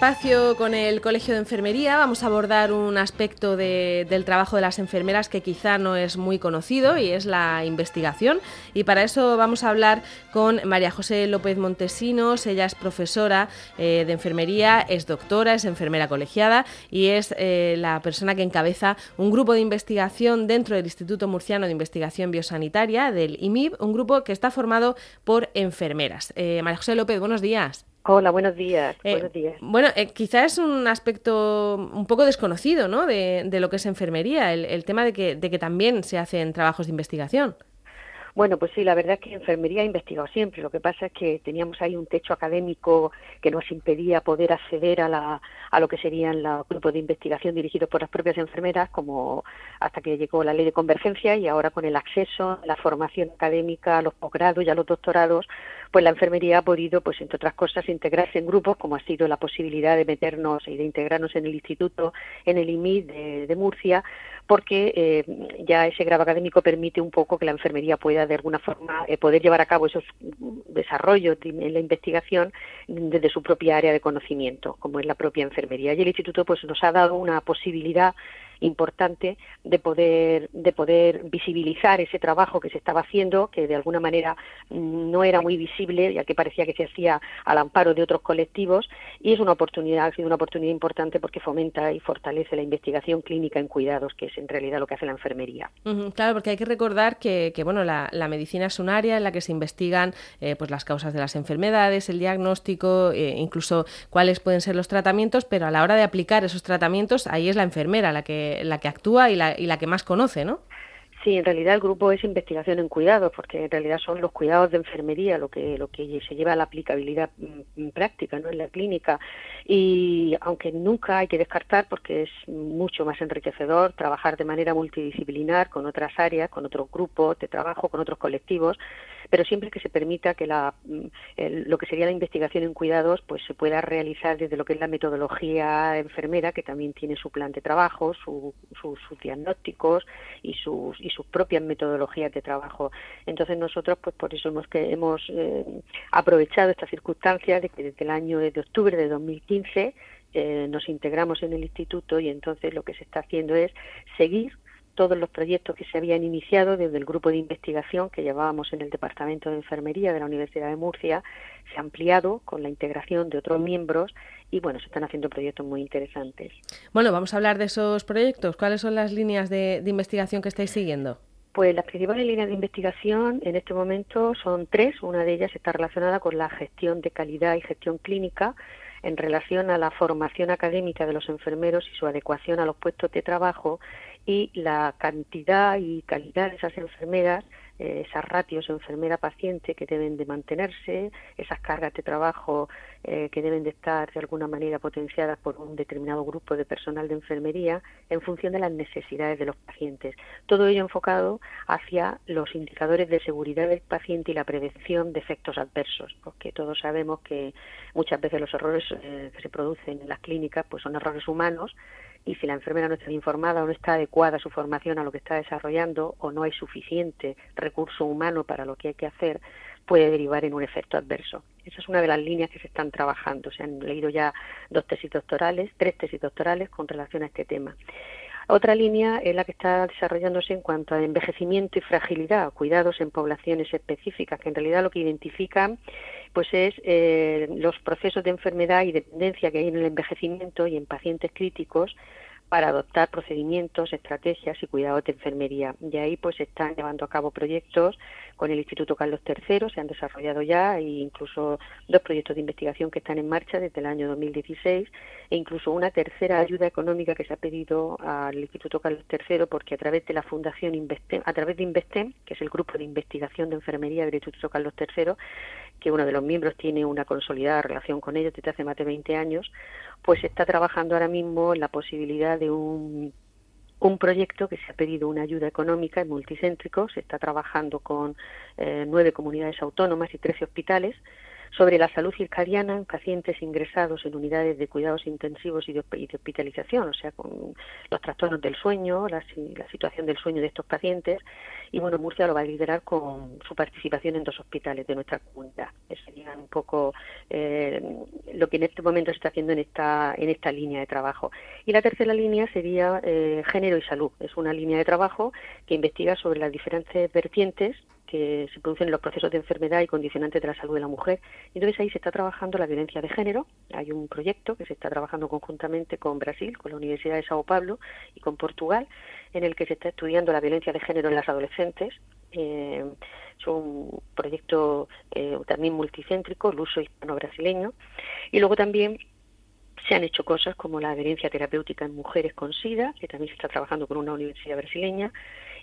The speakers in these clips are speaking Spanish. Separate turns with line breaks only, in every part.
espacio con el Colegio de Enfermería vamos a abordar un aspecto del trabajo de las enfermeras que quizá no es muy conocido y es la investigación. Y para eso vamos a hablar con María José López Montesinos. Ella es profesora eh, de enfermería, es doctora, es enfermera colegiada y es eh, la persona que encabeza un grupo de investigación dentro del Instituto Murciano de Investigación Biosanitaria, del IMIB, un grupo que está formado por enfermeras. Eh, María José López, buenos días.
Hola, buenos días.
Eh,
buenos días.
Bueno, eh, quizás es un aspecto un poco desconocido ¿no? de, de lo que es enfermería, el, el tema de que, de que también se hacen trabajos de investigación.
Bueno, pues sí, la verdad es que enfermería ha investigado siempre. Lo que pasa es que teníamos ahí un techo académico que nos impedía poder acceder a, la, a lo que serían los grupos de investigación dirigidos por las propias enfermeras, como hasta que llegó la ley de convergencia y ahora con el acceso, la formación académica, a los posgrados y a los doctorados, pues la enfermería ha podido, pues entre otras cosas, integrarse en grupos, como ha sido la posibilidad de meternos y de integrarnos en el instituto, en el IMI de, de Murcia, porque eh, ya ese grado académico permite un poco que la enfermería pueda de alguna forma eh, poder llevar a cabo esos desarrollos en la investigación desde su propia área de conocimiento, como es la propia enfermería. Y el instituto pues nos ha dado una posibilidad importante de poder, de poder visibilizar ese trabajo que se estaba haciendo, que de alguna manera mm, no era muy visible, ya que parecía que se hacía al amparo de otros colectivos, y es una oportunidad, ha sido una oportunidad importante porque fomenta y fortalece la investigación clínica en cuidados, que es en realidad lo que hace la enfermería.
claro, porque hay que recordar que, que bueno, la, medicina es un área en la que se investigan eh, pues las causas de las enfermedades, el diagnóstico, eh, incluso cuáles pueden ser los tratamientos, pero a la hora de aplicar esos tratamientos, ahí es la enfermera la que la que actúa y la, y la que más conoce, ¿no?
Sí, en realidad el grupo es investigación en cuidados, porque en realidad son los cuidados de enfermería lo que lo que se lleva a la aplicabilidad mm, práctica, no en la clínica. Y aunque nunca hay que descartar, porque es mucho más enriquecedor trabajar de manera multidisciplinar con otras áreas, con otros grupos de trabajo, con otros colectivos, pero siempre que se permita que la, mm, lo que sería la investigación en cuidados, pues se pueda realizar desde lo que es la metodología enfermera, que también tiene su plan de trabajo, sus diagnósticos y sus sus propias metodologías de trabajo. Entonces nosotros, pues por eso hemos que hemos eh, aprovechado esta circunstancia de que desde el año de octubre de 2015 eh, nos integramos en el instituto y entonces lo que se está haciendo es seguir todos los proyectos que se habían iniciado desde el grupo de investigación que llevábamos en el Departamento de Enfermería de la Universidad de Murcia, se ha ampliado con la integración de otros miembros y bueno, se están haciendo proyectos muy interesantes.
Bueno, vamos a hablar de esos proyectos. ¿Cuáles son las líneas de, de investigación que estáis siguiendo?
Pues las principales líneas de investigación en este momento son tres. Una de ellas está relacionada con la gestión de calidad y gestión clínica en relación a la formación académica de los enfermeros y su adecuación a los puestos de trabajo y la cantidad y calidad de esas enfermeras eh, esas ratios enfermera-paciente que deben de mantenerse, esas cargas de trabajo eh, que deben de estar de alguna manera potenciadas por un determinado grupo de personal de enfermería en función de las necesidades de los pacientes. Todo ello enfocado hacia los indicadores de seguridad del paciente y la prevención de efectos adversos, porque todos sabemos que muchas veces los errores eh, que se producen en las clínicas pues son errores humanos y si la enfermera no está informada o no está adecuada su formación a lo que está desarrollando o no hay suficiente recurso humano para lo que hay que hacer, puede derivar en un efecto adverso. Esa es una de las líneas que se están trabajando. Se han leído ya dos tesis doctorales, tres tesis doctorales con relación a este tema. Otra línea es la que está desarrollándose en cuanto a envejecimiento y fragilidad, cuidados en poblaciones específicas, que en realidad lo que identifican pues es eh, los procesos de enfermedad y dependencia que hay en el envejecimiento y en pacientes críticos para adoptar procedimientos, estrategias y cuidados de enfermería. Y ahí pues se están llevando a cabo proyectos con el Instituto Carlos III, se han desarrollado ya e incluso dos proyectos de investigación que están en marcha desde el año 2016 e incluso una tercera ayuda económica que se ha pedido al Instituto Carlos III porque a través de la Fundación Investem, a través de Investem, que es el grupo de investigación de enfermería del Instituto Carlos III, que uno de los miembros tiene una consolidada relación con ellos desde hace más de 20 años, pues está trabajando ahora mismo en la posibilidad de un, un proyecto que se ha pedido una ayuda económica en multicéntrico, se está trabajando con eh, nueve comunidades autónomas y trece hospitales sobre la salud circadiana en pacientes ingresados en unidades de cuidados intensivos y de, hospitalización, o sea, con los trastornos del sueño, la, situación del sueño de estos pacientes. Y bueno, Murcia lo va a liderar con su participación en dos hospitales de nuestra comunidad. Eso sería un poco eh, lo que en este momento se está haciendo en esta, en esta línea de trabajo. Y la tercera línea sería eh, género y salud. Es una línea de trabajo que investiga sobre las diferentes vertientes que se producen en los procesos de enfermedad y condicionantes de la salud de la mujer. Entonces ahí se está trabajando la violencia de género. Hay un proyecto que se está trabajando conjuntamente con Brasil, con la Universidad de Sao Paulo y con Portugal, en el que se está estudiando la violencia de género en las adolescentes. Eh, es un proyecto eh, también multicéntrico, el uso hispano-brasileño. Y luego también se han hecho cosas como la adherencia terapéutica en mujeres con SIDA, que también se está trabajando con una universidad brasileña,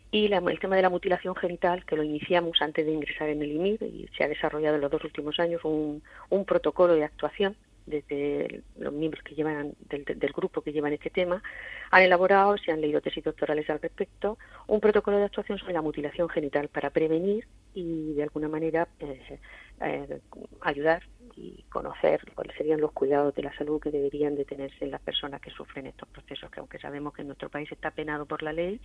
y el tema de la mutilación genital, que lo iniciamos antes de ingresar en el IMIR y se ha desarrollado en los dos últimos años un, un protocolo de actuación desde los miembros que llevan del, grupo que llevan este tema. Han elaborado, se han leído tesis doctorales al respecto, un protocolo de actuación sobre la mutilación genital para prevenir y de alguna manera eh, eh, ayudar y conocer cuáles serían los cuidados de la salud que deberían de tenerse en las personas que sufren estos procesos, que aunque sabemos que en nuestro país está penado por la ley,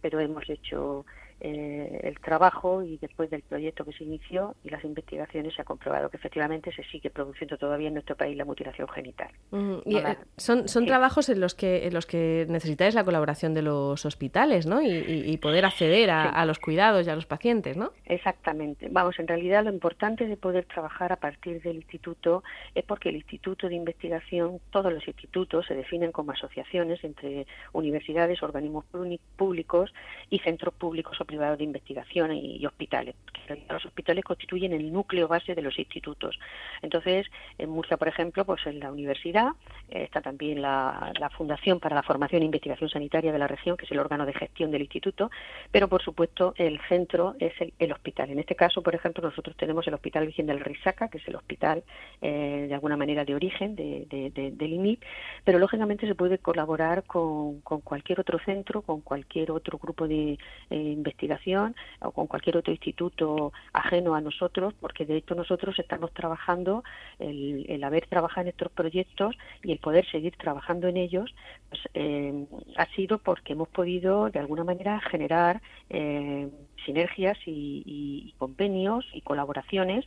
pero hemos hecho eh, el trabajo y después del proyecto que se inició y las investigaciones se ha comprobado que efectivamente se sigue produciendo todavía en nuestro país la mutilación genital.
Eh, son son trabajos en los que en los que necesitáis la colaboración de los hospitales, ¿no? Y, poder acceder a, a, los cuidados y a los pacientes, ¿no?
Exactamente. Vamos, en realidad lo importante de poder trabajar a partir del instituto es porque el instituto de investigación, todos los institutos se definen como asociaciones entre universidades, organismos públicos y centros públicos o privados de investigación y, hospitales. Los hospitales constituyen el núcleo base de los institutos. Entonces, en Murcia, por ejemplo, pues en la universidad está también la, Fundación para la Formación e Investigación Sanitaria de la región, que es el órgano de gestión del instituto, pero por supuesto el centro es el, hospital. En este caso, por ejemplo, nosotros tenemos el Hospital Virgen del Risaca, que es el hospital eh, de alguna manera de origen de, del IMIP, pero lógicamente se puede colaborar con, cualquier otro centro, con cualquier otro grupo de eh, investigación o con cualquier otro instituto ajeno a nosotros, porque de hecho nosotros estamos trabajando, el, haber trabajado en estos proyectos y el poder seguir trabajando en ellos, pues, eh, ha sido porque hemos podido de alguna manera generar sinergias y, convenios y colaboraciones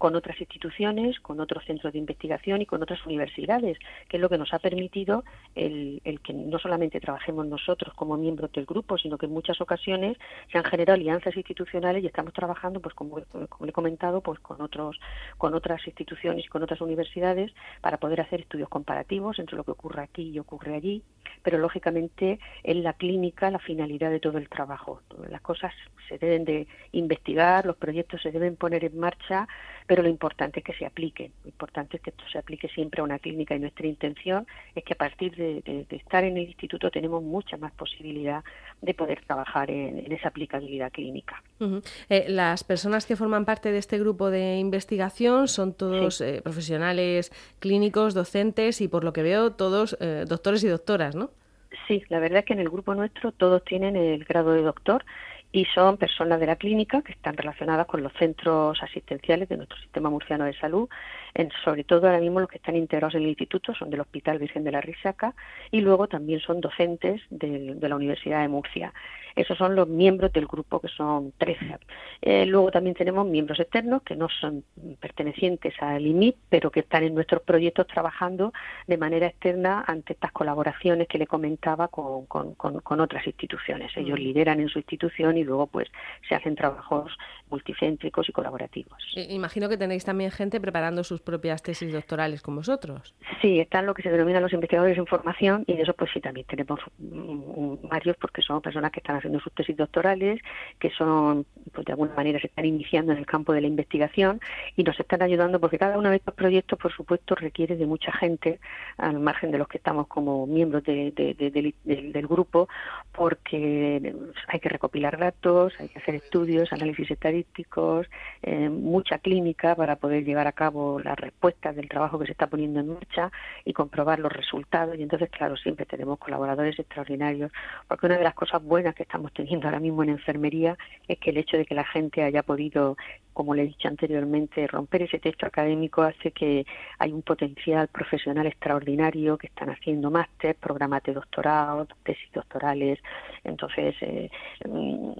con otras instituciones, con otros centros de investigación y con otras universidades, que es lo que nos ha permitido el, que no solamente trabajemos nosotros como miembros del grupo, sino que en muchas ocasiones se han generado alianzas institucionales y estamos trabajando, pues como, como he comentado, pues con otros, con otras instituciones y con otras universidades para poder hacer estudios comparativos entre lo que ocurre aquí y ocurre allí, pero lógicamente en la clínica la finalidad de todo el trabajo. Las cosas se deben de investigar, los proyectos se deben poner en marcha, pero lo importante es que se aplique. Lo importante es que esto se aplique siempre a una clínica y nuestra intención es que a partir de, estar en el instituto tenemos mucha más posibilidad de poder trabajar en, esa aplicabilidad clínica.
Eh, las personas que forman parte de este grupo de investigación son todos eh, profesionales clínicos, docentes y por lo que veo todos eh, doctores y doctoras, ¿no?
Sí, la verdad es que en el grupo nuestro todos tienen el grado de doctor y son personas de la clínica que están relacionadas con los centros asistenciales de nuestro sistema murciano de salud, en, sobre todo ahora mismo los que están integrados en el instituto son del Hospital Virgen de la Risaca y luego también son docentes de la Universidad de Murcia. Esos son los miembros del grupo, que son 13. Eh, luego también tenemos miembros externos que no son pertenecientes al IMIP, pero que están en nuestros proyectos trabajando de manera externa ante estas colaboraciones que le comentaba con, con, otras instituciones. Ellos mm. lideran en su institución y luego pues se hacen trabajos multicéntricos y colaborativos.
Imagino que tenéis también gente preparando sus propias tesis doctorales con vosotros.
Sí, están lo que se denominan los investigadores en formación y de eso pues sí también tenemos varios porque son personas que están haciendo sus tesis doctorales, que son, pues de alguna manera se están iniciando en el campo de la investigación y nos están ayudando porque cada uno de estos proyectos, por supuesto, requiere de mucha gente, al margen de los que estamos como miembros del, grupo, porque hay que recopilar datos, hay que hacer estudios, análisis estadísticos, eh, mucha clínica para poder llevar a cabo las respuestas del trabajo que se está poniendo en marcha y comprobar los resultados. Y entonces, claro, siempre tenemos colaboradores extraordinarios, porque una de las cosas buenas que estamos teniendo ahora mismo en enfermería es que el hecho de que la gente haya podido como le he dicho anteriormente, romper ese texto académico hace que hay un potencial profesional extraordinario que están haciendo máster, programas de doctorado, tesis doctorales. Entonces, eh, mm,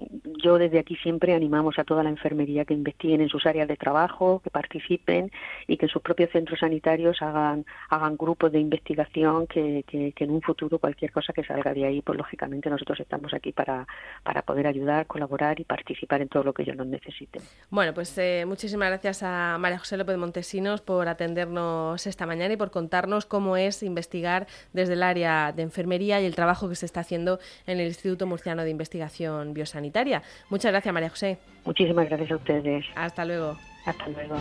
yo desde aquí siempre animamos a toda la enfermería que investiguen en sus áreas de trabajo, que participen y que en sus propios centros sanitarios hagan, hagan grupos de investigación que, que, en un futuro cualquier cosa que salga de ahí, pues lógicamente nosotros estamos aquí para, para poder ayudar, colaborar y participar en todo lo que ellos nos necesiten.
Bueno, pues eh, muchísimas gracias a María José López Montesinos por atendernos esta mañana y por contarnos cómo es investigar desde el área de enfermería y el trabajo que se está haciendo en el Instituto Murciano de Investigación Biosanitaria. Muchas gracias, María José.
Muchísimas gracias a ustedes.
Hasta luego.
Hasta luego.